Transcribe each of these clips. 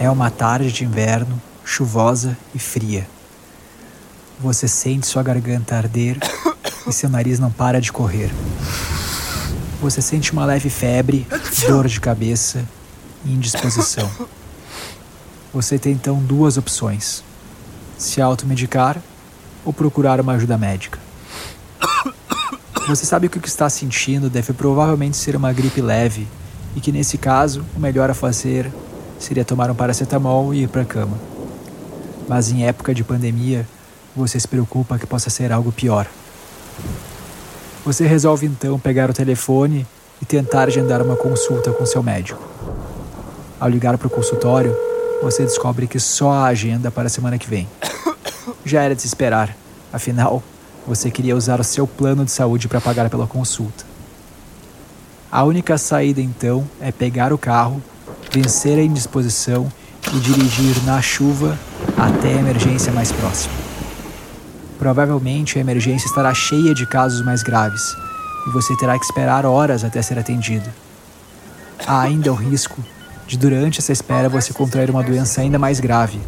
É uma tarde de inverno, chuvosa e fria. Você sente sua garganta arder e seu nariz não para de correr. Você sente uma leve febre, dor de cabeça e indisposição. Você tem então duas opções: se automedicar ou procurar uma ajuda médica. Você sabe que o que está sentindo deve provavelmente ser uma gripe leve e que nesse caso o melhor a fazer seria tomar um paracetamol e ir para a cama. Mas em época de pandemia, você se preocupa que possa ser algo pior. Você resolve então pegar o telefone e tentar agendar uma consulta com seu médico. Ao ligar para o consultório, você descobre que só há agenda para a semana que vem. Já era de se esperar, afinal, você queria usar o seu plano de saúde para pagar pela consulta. A única saída então é pegar o carro, vencer a indisposição e dirigir na chuva até a emergência mais próxima. Provavelmente a emergência estará cheia de casos mais graves e você terá que esperar horas até ser atendido. Há ainda o risco de, durante essa espera, você contrair uma doença ainda mais grave.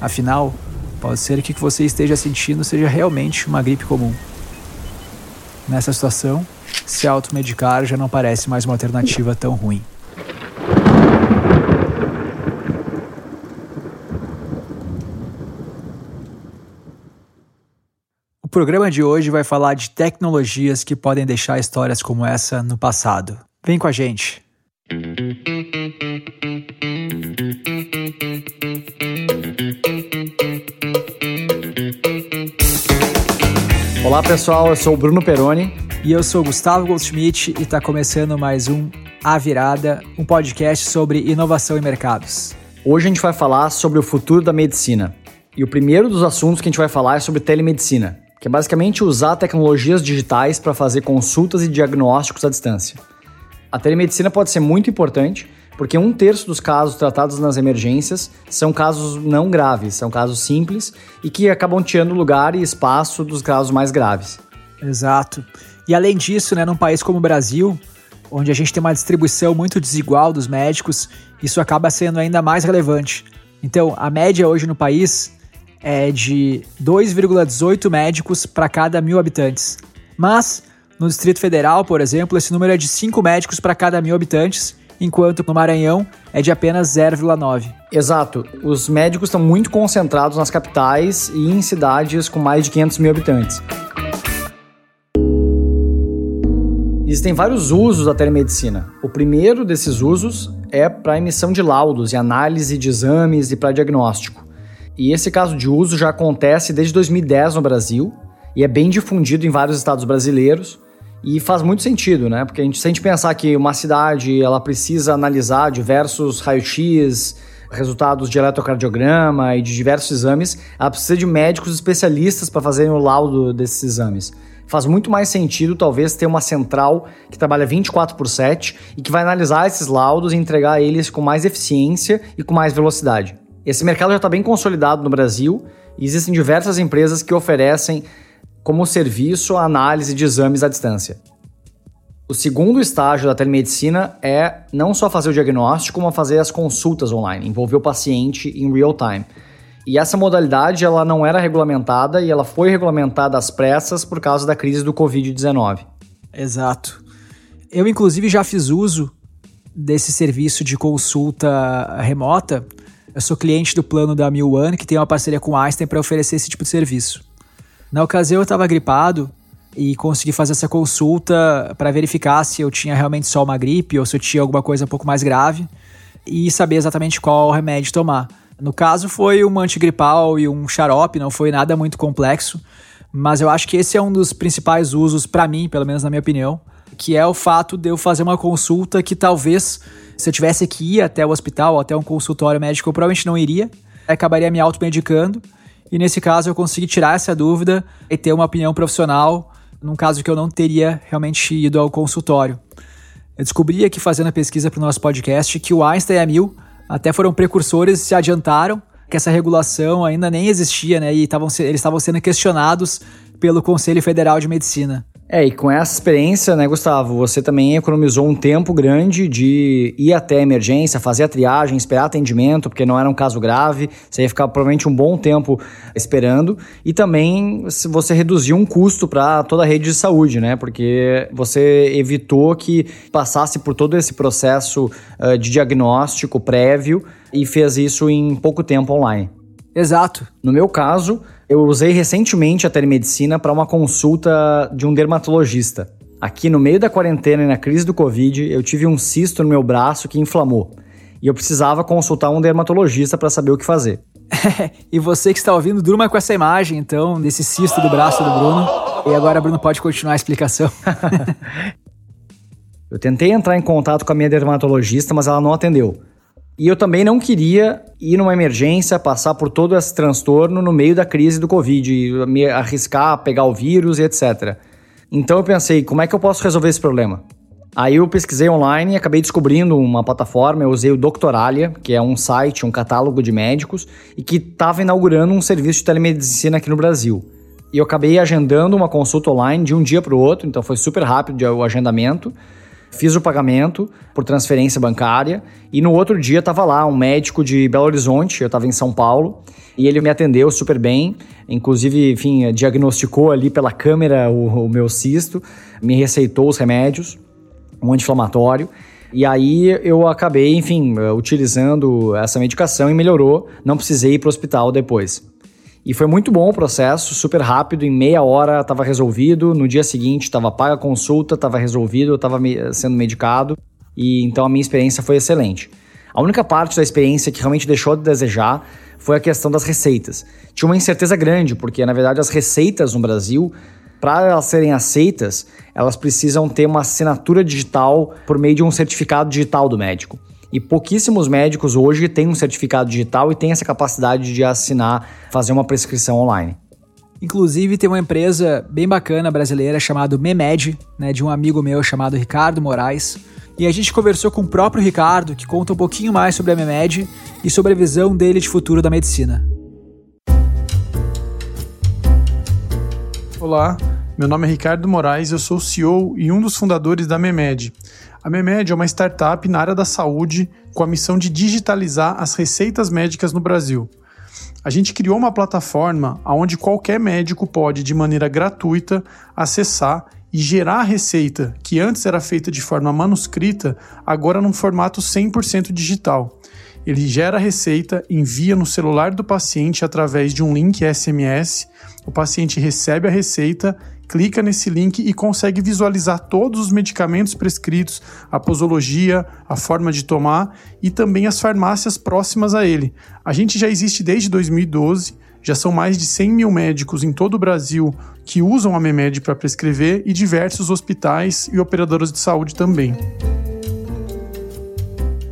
Afinal, Pode ser que o que você esteja sentindo seja realmente uma gripe comum. Nessa situação, se automedicar já não parece mais uma alternativa tão ruim. Programa de hoje vai falar de tecnologias que podem deixar histórias como essa no passado. Vem com a gente! Olá pessoal, eu sou o Bruno Peroni. E eu sou Gustavo Goldschmidt e está começando mais um A Virada, um podcast sobre inovação e mercados. Hoje a gente vai falar sobre o futuro da medicina. E o primeiro dos assuntos que a gente vai falar é sobre telemedicina, que é basicamente usar tecnologias digitais para fazer consultas e diagnósticos à distância. A telemedicina pode ser muito importante porque um terço dos casos tratados nas emergências são casos não graves, são casos simples e que acabam tirando lugar e espaço dos casos mais graves. Exato. E além disso, né, num país como o Brasil, onde a gente tem uma distribuição muito desigual dos médicos, isso acaba sendo ainda mais relevante. Então, a média hoje no país é de 2,18 médicos para cada mil habitantes. Mas, no Distrito Federal, por exemplo, esse número é de 5 médicos para cada mil habitantes, enquanto no Maranhão é de apenas 0,9. Exato. Os médicos estão muito concentrados nas capitais e em cidades com mais de 500 mil habitantes. Existem vários usos da telemedicina. O primeiro desses usos é para emissão de laudos e análise de exames e para diagnóstico. E esse caso de uso já acontece desde 2010 no Brasil e é bem difundido em vários estados brasileiros. E faz muito sentido, né? Porque a gente sente pensar que uma cidade ela precisa analisar diversos raio-x, resultados de eletrocardiograma e de diversos exames, ela precisa de médicos especialistas para fazerem o laudo desses exames. Faz muito mais sentido, talvez, ter uma central que trabalha 24 por 7 e que vai analisar esses laudos e entregar eles com mais eficiência e com mais velocidade. Esse mercado já está bem consolidado no Brasil e existem diversas empresas que oferecem como serviço a análise de exames à distância. O segundo estágio da telemedicina é não só fazer o diagnóstico, mas fazer as consultas online, envolver o paciente em real time. E essa modalidade ela não era regulamentada e ela foi regulamentada às pressas por causa da crise do Covid-19. Exato. Eu, inclusive, já fiz uso desse serviço de consulta remota. Eu sou cliente do plano da Mil One, que tem uma parceria com Einstein para oferecer esse tipo de serviço. Na ocasião eu estava gripado e consegui fazer essa consulta para verificar se eu tinha realmente só uma gripe ou se eu tinha alguma coisa um pouco mais grave e saber exatamente qual remédio tomar. No caso foi um antigripal e um xarope, não foi nada muito complexo, mas eu acho que esse é um dos principais usos para mim, pelo menos na minha opinião, que é o fato de eu fazer uma consulta que talvez se eu tivesse que ir até o hospital ou até um consultório médico, eu provavelmente não iria, acabaria me automedicando e nesse caso eu consegui tirar essa dúvida e ter uma opinião profissional, num caso que eu não teria realmente ido ao consultório. Eu descobri aqui fazendo a pesquisa para o nosso podcast que o Einstein e a Mil até foram precursores e se adiantaram que essa regulação ainda nem existia, né? E tavam, eles estavam sendo questionados pelo Conselho Federal de Medicina. É, e com essa experiência, né, Gustavo, você também economizou um tempo grande de ir até a emergência, fazer a triagem, esperar atendimento, porque não era um caso grave, você ia ficar provavelmente um bom tempo esperando, e também você reduziu um custo para toda a rede de saúde, né, porque você evitou que passasse por todo esse processo uh, de diagnóstico prévio e fez isso em pouco tempo online. Exato. No meu caso, eu usei recentemente a telemedicina para uma consulta de um dermatologista. Aqui no meio da quarentena e na crise do Covid, eu tive um cisto no meu braço que inflamou. E eu precisava consultar um dermatologista para saber o que fazer. e você que está ouvindo, durma com essa imagem, então, desse cisto do braço do Bruno. E agora, Bruno, pode continuar a explicação. eu tentei entrar em contato com a minha dermatologista, mas ela não atendeu. E eu também não queria ir numa emergência, passar por todo esse transtorno no meio da crise do Covid, me arriscar, pegar o vírus e etc. Então eu pensei, como é que eu posso resolver esse problema? Aí eu pesquisei online e acabei descobrindo uma plataforma, eu usei o Doctoralia, que é um site, um catálogo de médicos, e que estava inaugurando um serviço de telemedicina aqui no Brasil. E eu acabei agendando uma consulta online de um dia para o outro, então foi super rápido o agendamento. Fiz o pagamento por transferência bancária e no outro dia estava lá um médico de Belo Horizonte, eu estava em São Paulo, e ele me atendeu super bem, inclusive, enfim, diagnosticou ali pela câmera o, o meu cisto, me receitou os remédios, um anti-inflamatório. E aí eu acabei, enfim, utilizando essa medicação e melhorou, não precisei ir para o hospital depois. E foi muito bom o processo, super rápido, em meia hora estava resolvido, no dia seguinte estava paga a consulta, estava resolvido, eu estava sendo medicado, e então a minha experiência foi excelente. A única parte da experiência que realmente deixou de desejar foi a questão das receitas. Tinha uma incerteza grande, porque na verdade as receitas no Brasil, para elas serem aceitas, elas precisam ter uma assinatura digital por meio de um certificado digital do médico. E pouquíssimos médicos hoje têm um certificado digital e têm essa capacidade de assinar, fazer uma prescrição online. Inclusive, tem uma empresa bem bacana brasileira chamada Memed, né, de um amigo meu chamado Ricardo Moraes. E a gente conversou com o próprio Ricardo, que conta um pouquinho mais sobre a Memed e sobre a visão dele de futuro da medicina. Olá, meu nome é Ricardo Moraes, eu sou o CEO e um dos fundadores da Memed. A Memed é uma startup na área da saúde com a missão de digitalizar as receitas médicas no Brasil. A gente criou uma plataforma onde qualquer médico pode, de maneira gratuita, acessar e gerar a receita, que antes era feita de forma manuscrita, agora num formato 100% digital. Ele gera a receita, envia no celular do paciente através de um link SMS, o paciente recebe a receita clica nesse link e consegue visualizar todos os medicamentos prescritos, a posologia, a forma de tomar e também as farmácias próximas a ele. A gente já existe desde 2012, já são mais de 100 mil médicos em todo o Brasil que usam a Memed para prescrever e diversos hospitais e operadoras de saúde também.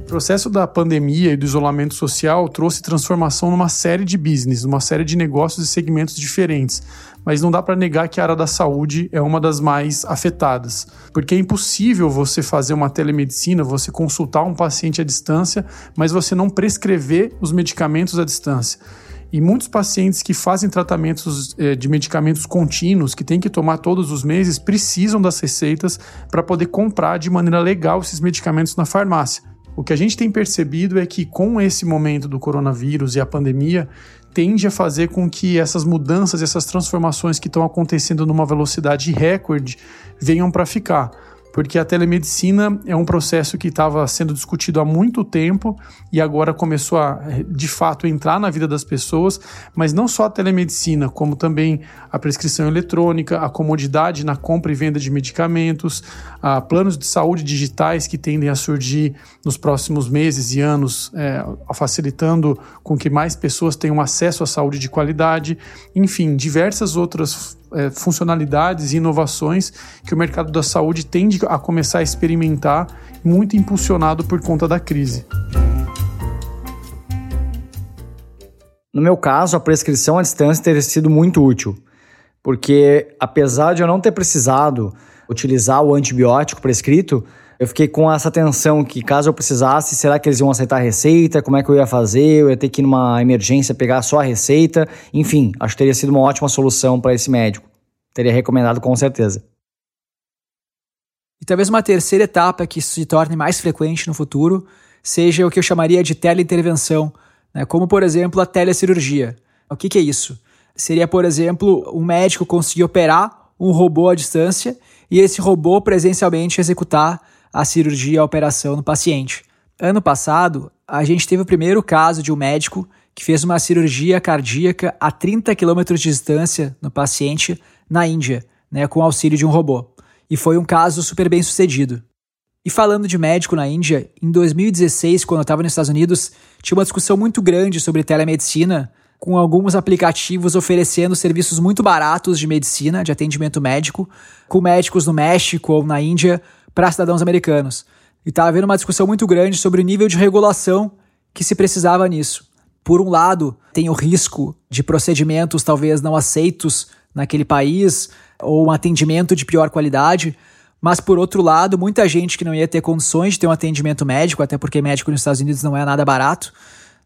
O processo da pandemia e do isolamento social trouxe transformação numa série de business, numa série de negócios e segmentos diferentes, mas não dá para negar que a área da saúde é uma das mais afetadas, porque é impossível você fazer uma telemedicina, você consultar um paciente à distância, mas você não prescrever os medicamentos à distância. E muitos pacientes que fazem tratamentos eh, de medicamentos contínuos, que têm que tomar todos os meses, precisam das receitas para poder comprar de maneira legal esses medicamentos na farmácia. O que a gente tem percebido é que com esse momento do coronavírus e a pandemia, tende a fazer com que essas mudanças, essas transformações que estão acontecendo numa velocidade recorde venham para ficar porque a telemedicina é um processo que estava sendo discutido há muito tempo e agora começou a, de fato, entrar na vida das pessoas, mas não só a telemedicina, como também a prescrição eletrônica, a comodidade na compra e venda de medicamentos, a planos de saúde digitais que tendem a surgir nos próximos meses e anos, é, facilitando com que mais pessoas tenham acesso à saúde de qualidade, enfim, diversas outras é, funcionalidades e inovações que o mercado da saúde tende a começar a experimentar, muito impulsionado por conta da crise. No meu caso, a prescrição à distância teria sido muito útil, porque apesar de eu não ter precisado utilizar o antibiótico prescrito, eu fiquei com essa tensão que caso eu precisasse, será que eles iam aceitar a receita? Como é que eu ia fazer? Eu ia ter que ir numa emergência pegar só a receita? Enfim, acho que teria sido uma ótima solução para esse médico. Teria recomendado com certeza. E talvez uma terceira etapa que se torne mais frequente no futuro seja o que eu chamaria de teleintervenção, né? como por exemplo a telecirurgia. O que, que é isso? Seria, por exemplo, um médico conseguir operar um robô à distância e esse robô presencialmente executar a cirurgia, a operação no paciente. Ano passado, a gente teve o primeiro caso de um médico que fez uma cirurgia cardíaca a 30 km de distância no paciente na Índia, né, com auxílio de um robô. E foi um caso super bem sucedido. E falando de médico na Índia, em 2016, quando eu estava nos Estados Unidos, tinha uma discussão muito grande sobre telemedicina, com alguns aplicativos oferecendo serviços muito baratos de medicina, de atendimento médico, com médicos no México ou na Índia para cidadãos americanos. E estava havendo uma discussão muito grande sobre o nível de regulação que se precisava nisso. Por um lado, tem o risco de procedimentos talvez não aceitos naquele país ou um atendimento de pior qualidade, mas por outro lado, muita gente que não ia ter condições de ter um atendimento médico, até porque médico nos Estados Unidos não é nada barato,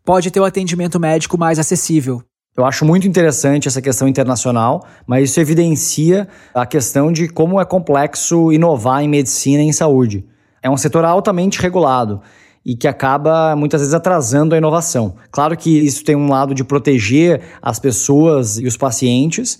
pode ter um atendimento médico mais acessível. Eu acho muito interessante essa questão internacional, mas isso evidencia a questão de como é complexo inovar em medicina e em saúde. É um setor altamente regulado e que acaba muitas vezes atrasando a inovação. Claro que isso tem um lado de proteger as pessoas e os pacientes,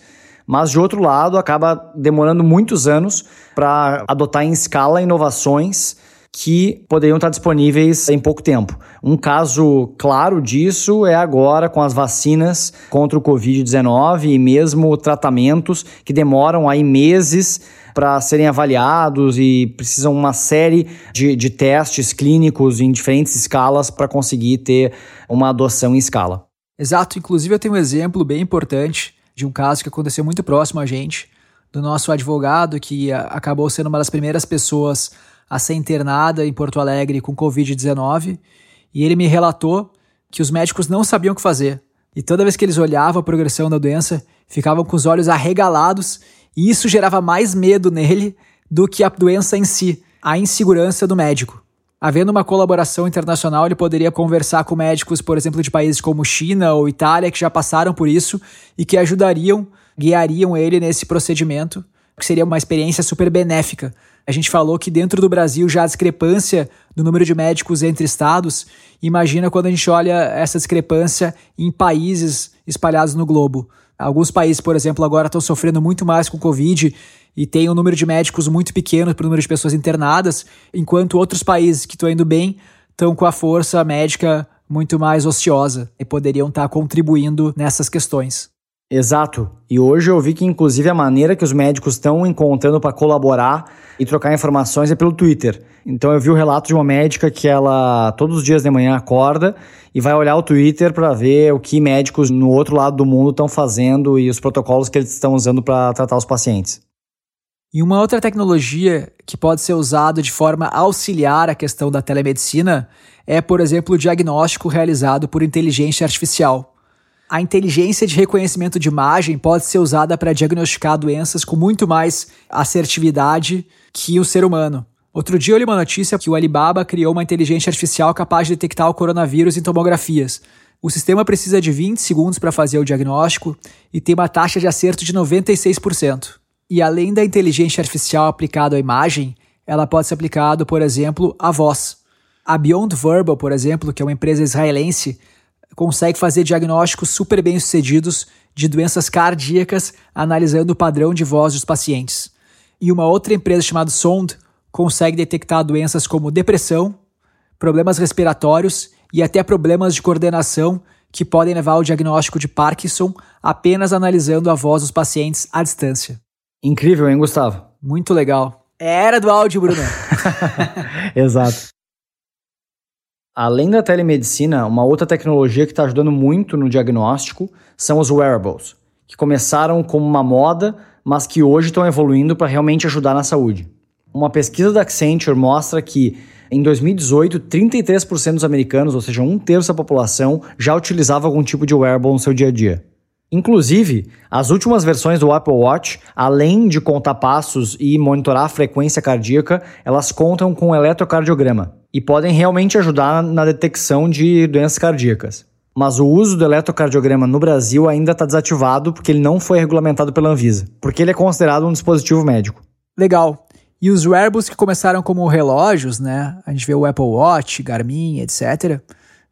mas de outro lado acaba demorando muitos anos para adotar em escala inovações que poderiam estar disponíveis em pouco tempo. Um caso claro disso é agora com as vacinas contra o Covid-19 e mesmo tratamentos que demoram aí meses para serem avaliados e precisam uma série de, de testes clínicos em diferentes escalas para conseguir ter uma adoção em escala. Exato, inclusive eu tenho um exemplo bem importante de um caso que aconteceu muito próximo a gente, do nosso advogado que acabou sendo uma das primeiras pessoas a ser internada em Porto Alegre com Covid-19 e ele me relatou que os médicos não sabiam o que fazer. E toda vez que eles olhavam a progressão da doença, ficavam com os olhos arregalados e isso gerava mais medo nele do que a doença em si, a insegurança do médico. Havendo uma colaboração internacional, ele poderia conversar com médicos, por exemplo, de países como China ou Itália, que já passaram por isso e que ajudariam, guiariam ele nesse procedimento, que seria uma experiência super benéfica a gente falou que dentro do Brasil já há discrepância do número de médicos entre estados. Imagina quando a gente olha essa discrepância em países espalhados no globo. Alguns países, por exemplo, agora estão sofrendo muito mais com Covid e tem um número de médicos muito pequeno para o número de pessoas internadas, enquanto outros países que estão indo bem estão com a força médica muito mais ociosa e poderiam estar contribuindo nessas questões. Exato. E hoje eu vi que, inclusive, a maneira que os médicos estão encontrando para colaborar e trocar informações é pelo Twitter. Então eu vi o relato de uma médica que ela todos os dias de manhã acorda e vai olhar o Twitter para ver o que médicos no outro lado do mundo estão fazendo e os protocolos que eles estão usando para tratar os pacientes. E uma outra tecnologia que pode ser usada de forma auxiliar a questão da telemedicina é, por exemplo, o diagnóstico realizado por inteligência artificial a inteligência de reconhecimento de imagem pode ser usada para diagnosticar doenças com muito mais assertividade que o ser humano. Outro dia eu li uma notícia que o Alibaba criou uma inteligência artificial capaz de detectar o coronavírus em tomografias. O sistema precisa de 20 segundos para fazer o diagnóstico e tem uma taxa de acerto de 96%. E além da inteligência artificial aplicada à imagem, ela pode ser aplicada, por exemplo, à voz. A Beyond Verbal, por exemplo, que é uma empresa israelense, consegue fazer diagnósticos super bem sucedidos de doenças cardíacas analisando o padrão de voz dos pacientes. E uma outra empresa chamada Sond consegue detectar doenças como depressão, problemas respiratórios e até problemas de coordenação que podem levar ao diagnóstico de Parkinson apenas analisando a voz dos pacientes à distância. Incrível, hein, Gustavo? Muito legal. Era do áudio, Bruno. Exato. Além da telemedicina, uma outra tecnologia que está ajudando muito no diagnóstico são os wearables, que começaram como uma moda, mas que hoje estão evoluindo para realmente ajudar na saúde. Uma pesquisa da Accenture mostra que em 2018, 33% dos americanos, ou seja, um terço da população, já utilizava algum tipo de wearable no seu dia a dia. Inclusive, as últimas versões do Apple Watch, além de contar passos e monitorar a frequência cardíaca, elas contam com um eletrocardiograma e podem realmente ajudar na detecção de doenças cardíacas. Mas o uso do eletrocardiograma no Brasil ainda está desativado porque ele não foi regulamentado pela Anvisa, porque ele é considerado um dispositivo médico. Legal. E os wearables que começaram como relógios, né? A gente vê o Apple Watch, Garmin, etc.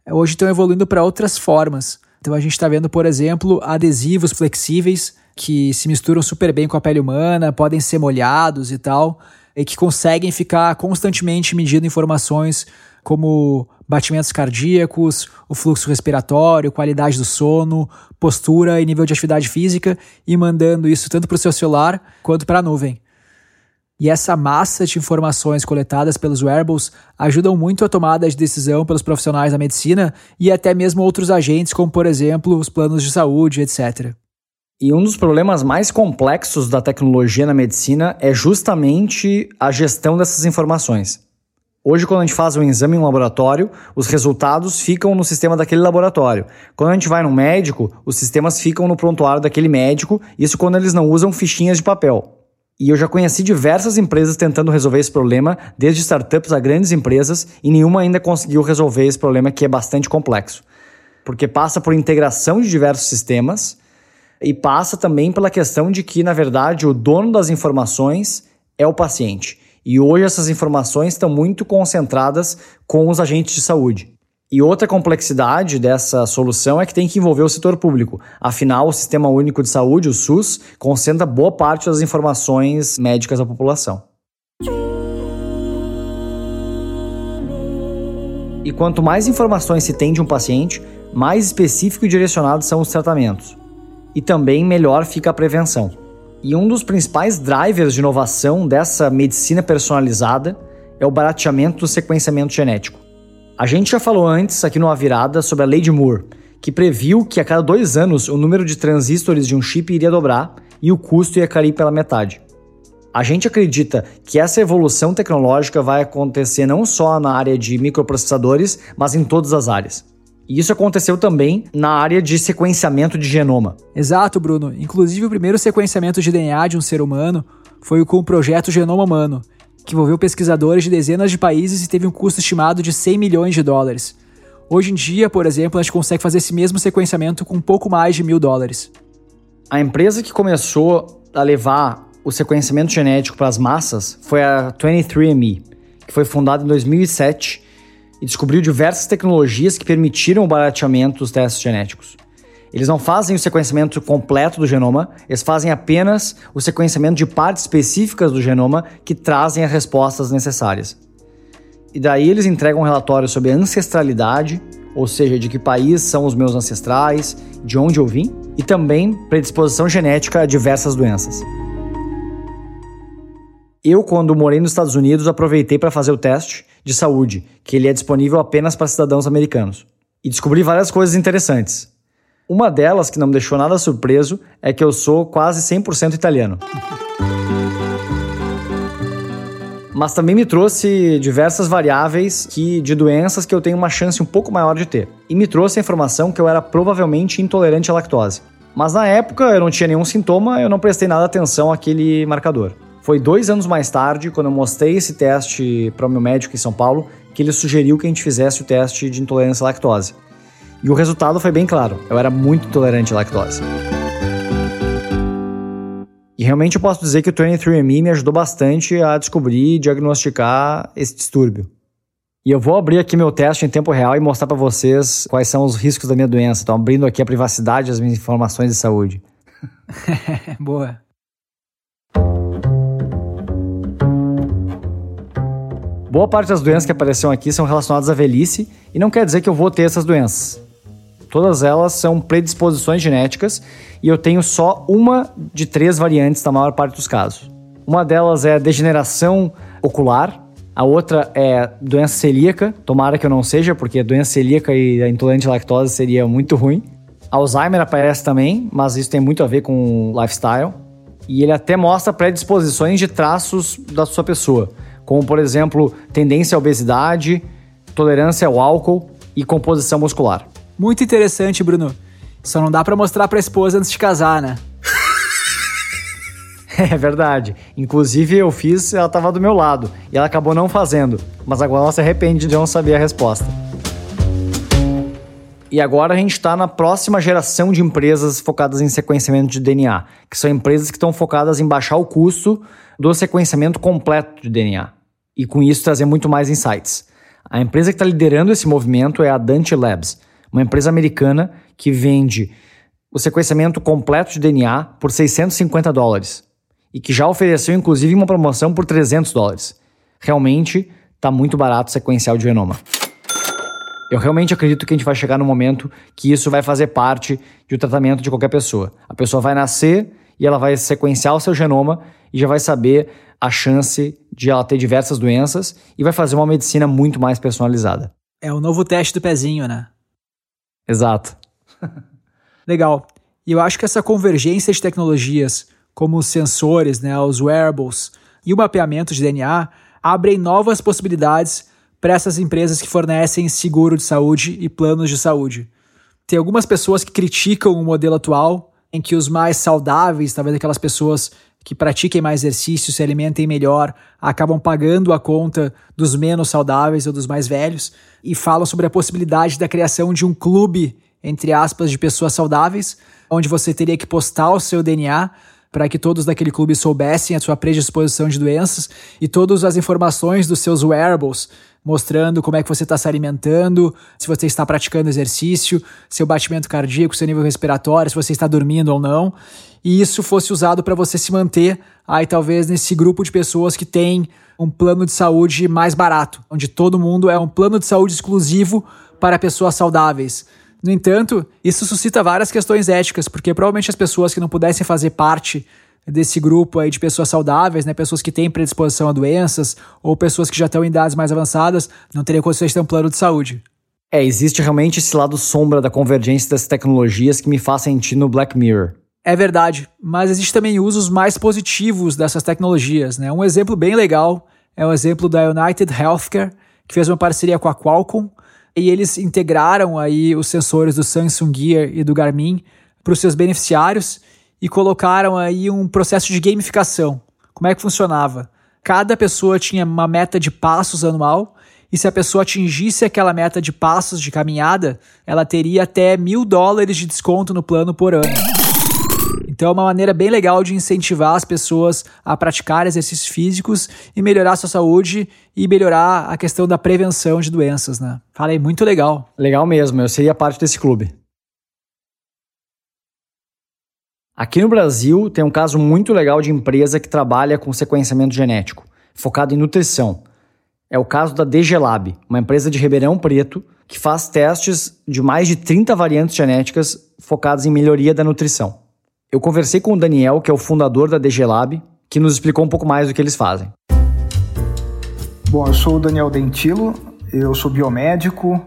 Hoje estão evoluindo para outras formas. Então a gente está vendo, por exemplo, adesivos flexíveis que se misturam super bem com a pele humana, podem ser molhados e tal, e que conseguem ficar constantemente medindo informações como batimentos cardíacos, o fluxo respiratório, qualidade do sono, postura e nível de atividade física, e mandando isso tanto para o seu celular quanto para a nuvem. E essa massa de informações coletadas pelos wearables ajudam muito a tomada de decisão pelos profissionais da medicina e até mesmo outros agentes, como por exemplo os planos de saúde, etc. E um dos problemas mais complexos da tecnologia na medicina é justamente a gestão dessas informações. Hoje, quando a gente faz um exame em um laboratório, os resultados ficam no sistema daquele laboratório. Quando a gente vai no médico, os sistemas ficam no prontuário daquele médico, isso quando eles não usam fichinhas de papel. E eu já conheci diversas empresas tentando resolver esse problema, desde startups a grandes empresas, e nenhuma ainda conseguiu resolver esse problema que é bastante complexo. Porque passa por integração de diversos sistemas e passa também pela questão de que, na verdade, o dono das informações é o paciente. E hoje essas informações estão muito concentradas com os agentes de saúde. E outra complexidade dessa solução é que tem que envolver o setor público. Afinal, o Sistema Único de Saúde, o SUS, concentra boa parte das informações médicas da população. E quanto mais informações se tem de um paciente, mais específico e direcionado são os tratamentos. E também melhor fica a prevenção. E um dos principais drivers de inovação dessa medicina personalizada é o barateamento do sequenciamento genético. A gente já falou antes aqui no Virada sobre a lei de Moore, que previu que a cada dois anos o número de transistores de um chip iria dobrar e o custo ia cair pela metade. A gente acredita que essa evolução tecnológica vai acontecer não só na área de microprocessadores, mas em todas as áreas. E isso aconteceu também na área de sequenciamento de genoma. Exato, Bruno. Inclusive, o primeiro sequenciamento de DNA de um ser humano foi com o projeto Genoma Humano, que envolveu pesquisadores de dezenas de países e teve um custo estimado de 100 milhões de dólares. Hoje em dia, por exemplo, a gente consegue fazer esse mesmo sequenciamento com um pouco mais de mil dólares. A empresa que começou a levar o sequenciamento genético para as massas foi a 23andMe, que foi fundada em 2007 e descobriu diversas tecnologias que permitiram o barateamento dos testes genéticos. Eles não fazem o sequenciamento completo do genoma, eles fazem apenas o sequenciamento de partes específicas do genoma que trazem as respostas necessárias. E daí eles entregam um relatório sobre a ancestralidade, ou seja, de que país são os meus ancestrais, de onde eu vim, e também predisposição genética a diversas doenças. Eu, quando morei nos Estados Unidos, aproveitei para fazer o teste de saúde, que ele é disponível apenas para cidadãos americanos. E descobri várias coisas interessantes. Uma delas, que não me deixou nada surpreso, é que eu sou quase 100% italiano. Mas também me trouxe diversas variáveis que, de doenças que eu tenho uma chance um pouco maior de ter. E me trouxe a informação que eu era provavelmente intolerante à lactose. Mas na época eu não tinha nenhum sintoma, eu não prestei nada atenção àquele marcador. Foi dois anos mais tarde, quando eu mostrei esse teste para o meu médico em São Paulo, que ele sugeriu que a gente fizesse o teste de intolerância à lactose. E o resultado foi bem claro: eu era muito tolerante à lactose. E realmente eu posso dizer que o 23andMe me ajudou bastante a descobrir e diagnosticar esse distúrbio. E eu vou abrir aqui meu teste em tempo real e mostrar para vocês quais são os riscos da minha doença. Estou abrindo aqui a privacidade das minhas informações de saúde. Boa. Boa parte das doenças que apareceram aqui são relacionadas à velhice e não quer dizer que eu vou ter essas doenças. Todas elas são predisposições genéticas e eu tenho só uma de três variantes na maior parte dos casos. Uma delas é degeneração ocular, a outra é doença celíaca, tomara que eu não seja, porque doença celíaca e a intolerante à lactose seria muito ruim. Alzheimer aparece também, mas isso tem muito a ver com lifestyle. E ele até mostra predisposições de traços da sua pessoa, como por exemplo, tendência à obesidade, tolerância ao álcool e composição muscular. Muito interessante, Bruno. Só não dá para mostrar pra esposa antes de casar, né? É verdade. Inclusive eu fiz, ela tava do meu lado e ela acabou não fazendo, mas agora ela se arrepende de não saber a resposta. E agora a gente está na próxima geração de empresas focadas em sequenciamento de DNA, que são empresas que estão focadas em baixar o custo do sequenciamento completo de DNA e com isso trazer muito mais insights. A empresa que está liderando esse movimento é a Dante Labs, uma empresa americana que vende o sequenciamento completo de DNA por 650 dólares e que já ofereceu inclusive uma promoção por 300 dólares. Realmente está muito barato sequenciar o genoma. Eu realmente acredito que a gente vai chegar no momento que isso vai fazer parte do tratamento de qualquer pessoa. A pessoa vai nascer e ela vai sequenciar o seu genoma e já vai saber a chance de ela ter diversas doenças e vai fazer uma medicina muito mais personalizada. É o novo teste do pezinho, né? Exato. Legal. E eu acho que essa convergência de tecnologias, como os sensores, né, os wearables e o mapeamento de DNA, abrem novas possibilidades para essas empresas que fornecem seguro de saúde e planos de saúde. Tem algumas pessoas que criticam o modelo atual, em que os mais saudáveis, talvez aquelas pessoas que pratiquem mais exercício, se alimentem melhor, acabam pagando a conta dos menos saudáveis ou dos mais velhos, e falam sobre a possibilidade da criação de um clube, entre aspas, de pessoas saudáveis, onde você teria que postar o seu DNA para que todos daquele clube soubessem a sua predisposição de doenças e todas as informações dos seus wearables, mostrando como é que você está se alimentando, se você está praticando exercício, seu batimento cardíaco, seu nível respiratório, se você está dormindo ou não. E isso fosse usado para você se manter aí talvez nesse grupo de pessoas que tem um plano de saúde mais barato, onde todo mundo é um plano de saúde exclusivo para pessoas saudáveis. No entanto, isso suscita várias questões éticas, porque provavelmente as pessoas que não pudessem fazer parte desse grupo aí de pessoas saudáveis, né, pessoas que têm predisposição a doenças ou pessoas que já estão em idades mais avançadas, não teriam condições de ter um plano de saúde. É, existe realmente esse lado sombra da convergência das tecnologias que me faz sentir no Black Mirror. É verdade, mas existe também usos mais positivos dessas tecnologias, né? Um exemplo bem legal é o exemplo da United Healthcare, que fez uma parceria com a Qualcomm e eles integraram aí os sensores do Samsung Gear e do Garmin para os seus beneficiários e colocaram aí um processo de gamificação. Como é que funcionava? Cada pessoa tinha uma meta de passos anual e se a pessoa atingisse aquela meta de passos de caminhada, ela teria até mil dólares de desconto no plano por ano. Então é uma maneira bem legal de incentivar as pessoas a praticar exercícios físicos e melhorar sua saúde e melhorar a questão da prevenção de doenças, né? Falei, muito legal. Legal mesmo, eu seria parte desse clube. Aqui no Brasil tem um caso muito legal de empresa que trabalha com sequenciamento genético, focado em nutrição. É o caso da DG Lab, uma empresa de Ribeirão Preto que faz testes de mais de 30 variantes genéticas focadas em melhoria da nutrição. Eu conversei com o Daniel, que é o fundador da DG Lab, que nos explicou um pouco mais do que eles fazem. Bom, eu sou o Daniel Dentilo, eu sou biomédico,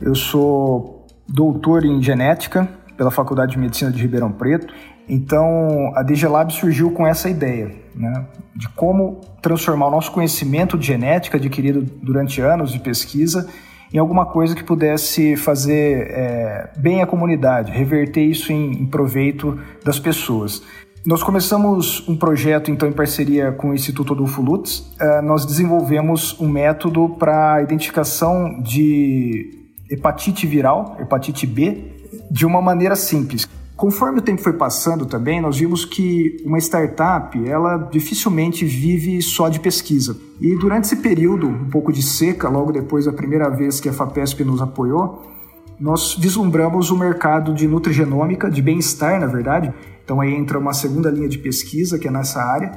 eu sou doutor em genética pela Faculdade de Medicina de Ribeirão Preto. Então, a DG surgiu com essa ideia, né, de como transformar o nosso conhecimento de genética adquirido durante anos de pesquisa em alguma coisa que pudesse fazer é, bem à comunidade, reverter isso em, em proveito das pessoas. Nós começamos um projeto, então, em parceria com o Instituto Adolfo Lutz. Uh, nós desenvolvemos um método para identificação de hepatite viral, hepatite B, de uma maneira simples. Conforme o tempo foi passando também, nós vimos que uma startup, ela dificilmente vive só de pesquisa. E durante esse período, um pouco de seca, logo depois da primeira vez que a FAPESP nos apoiou, nós vislumbramos o mercado de nutrigenômica, de bem-estar, na verdade. Então aí entra uma segunda linha de pesquisa, que é nessa área,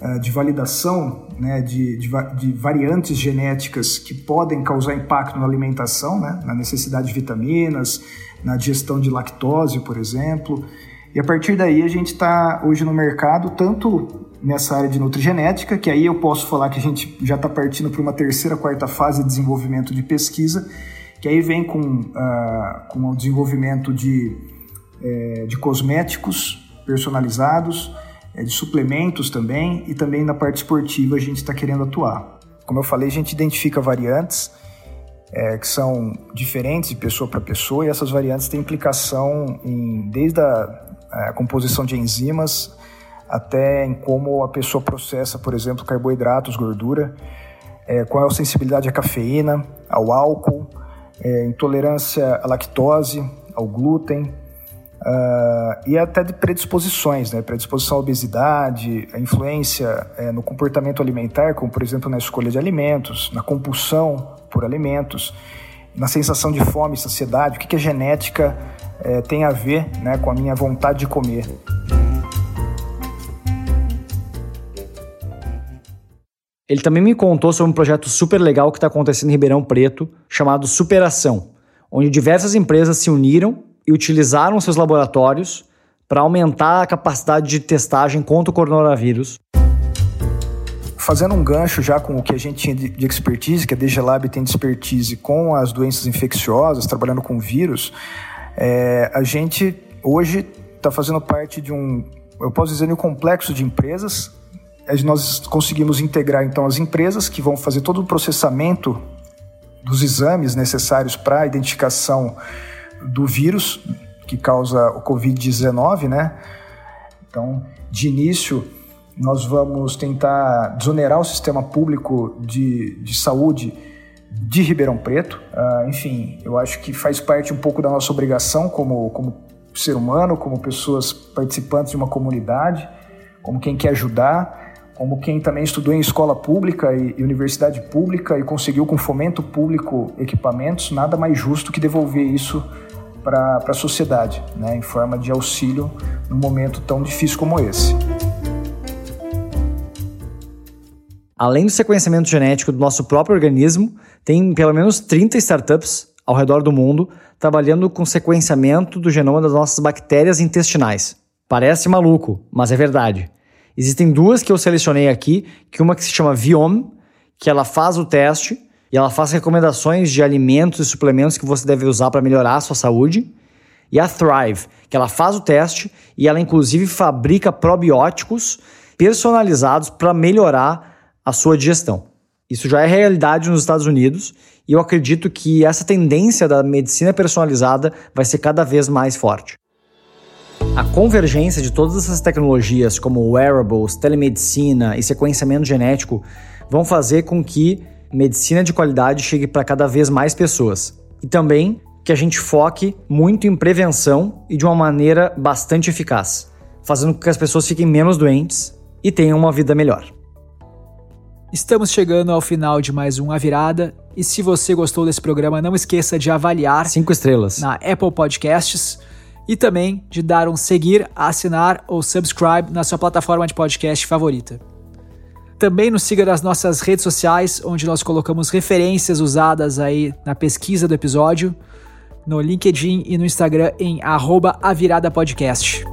eh, de validação né, de, de, de, variantes genéticas que podem causar impacto na alimentação, né, na necessidade de vitaminas, na digestão de lactose, por exemplo. E a partir daí a gente está hoje no mercado, tanto nessa área de nutrigenética, que aí eu posso falar que a gente já está partindo para uma terceira, quarta fase de desenvolvimento de pesquisa, que aí vem com, uh, com o desenvolvimento de, eh, de cosméticos personalizados, é, de suplementos também e também na parte esportiva a gente está querendo atuar. Como eu falei, a gente identifica variantes é, que são diferentes de pessoa para pessoa e essas variantes têm implicação em desde a, a, composição de enzimas até em como a pessoa processa, por exemplo, carboidratos, gordura, é, qual é a sensibilidade à cafeína, ao álcool, é, intolerância à lactose, ao glúten, Uh, e até de predisposições, né? predisposição à obesidade, a influência é, no comportamento alimentar, como por exemplo na escolha de alimentos, na compulsão por alimentos, na sensação de fome e saciedade, o que, que a genética é, tem a ver né, com a minha vontade de comer. Ele também me contou sobre um projeto super legal que está acontecendo em Ribeirão Preto, chamado Superação, onde diversas empresas se uniram e utilizaram seus laboratórios para aumentar a capacidade de testagem contra o coronavírus. Fazendo um gancho já com o que a gente tinha de expertise, que a DGLab tem de expertise com as doenças infecciosas, trabalhando com vírus, é, a gente hoje está fazendo parte de um, eu posso dizer, um complexo de empresas. Nós conseguimos integrar então as empresas que vão fazer todo o processamento dos exames necessários para a identificação do vírus que causa o Covid-19, né? Então, de início, nós vamos tentar desonerar o sistema público de, de saúde de Ribeirão Preto. Uh, enfim, eu acho que faz parte um pouco da nossa obrigação como, como ser humano, como pessoas participantes de uma comunidade, como quem quer ajudar, como quem também estudou em escola pública e, e universidade pública e conseguiu com fomento público equipamentos, nada mais justo que devolver isso para a sociedade, né, em forma de auxílio num momento tão difícil como esse. Além do sequenciamento genético do nosso próprio organismo, tem pelo menos 30 startups ao redor do mundo trabalhando com sequenciamento do genoma das nossas bactérias intestinais. Parece maluco, mas é verdade. Existem duas que eu selecionei aqui, que uma que se chama Viome, que ela faz o teste e ela faz recomendações de alimentos e suplementos que você deve usar para melhorar a sua saúde. E a Thrive, que ela faz o teste e ela inclusive fabrica probióticos personalizados para melhorar a sua digestão. Isso já é realidade nos Estados Unidos e eu acredito que essa tendência da medicina personalizada vai ser cada vez mais forte. A convergência de todas essas tecnologias, como wearables, telemedicina e sequenciamento genético, vão fazer com que medicina de qualidade chegue para cada vez mais pessoas. E também que a gente foque muito em prevenção e de uma maneira bastante eficaz, fazendo com que as pessoas fiquem menos doentes e tenham uma vida melhor. Estamos chegando ao final de mais um A Virada. E se você gostou desse programa, não esqueça de avaliar cinco estrelas na Apple Podcasts e também de dar um seguir, assinar ou subscribe na sua plataforma de podcast favorita. Também nos siga nas nossas redes sociais, onde nós colocamos referências usadas aí na pesquisa do episódio, no LinkedIn e no Instagram em arroba Podcast.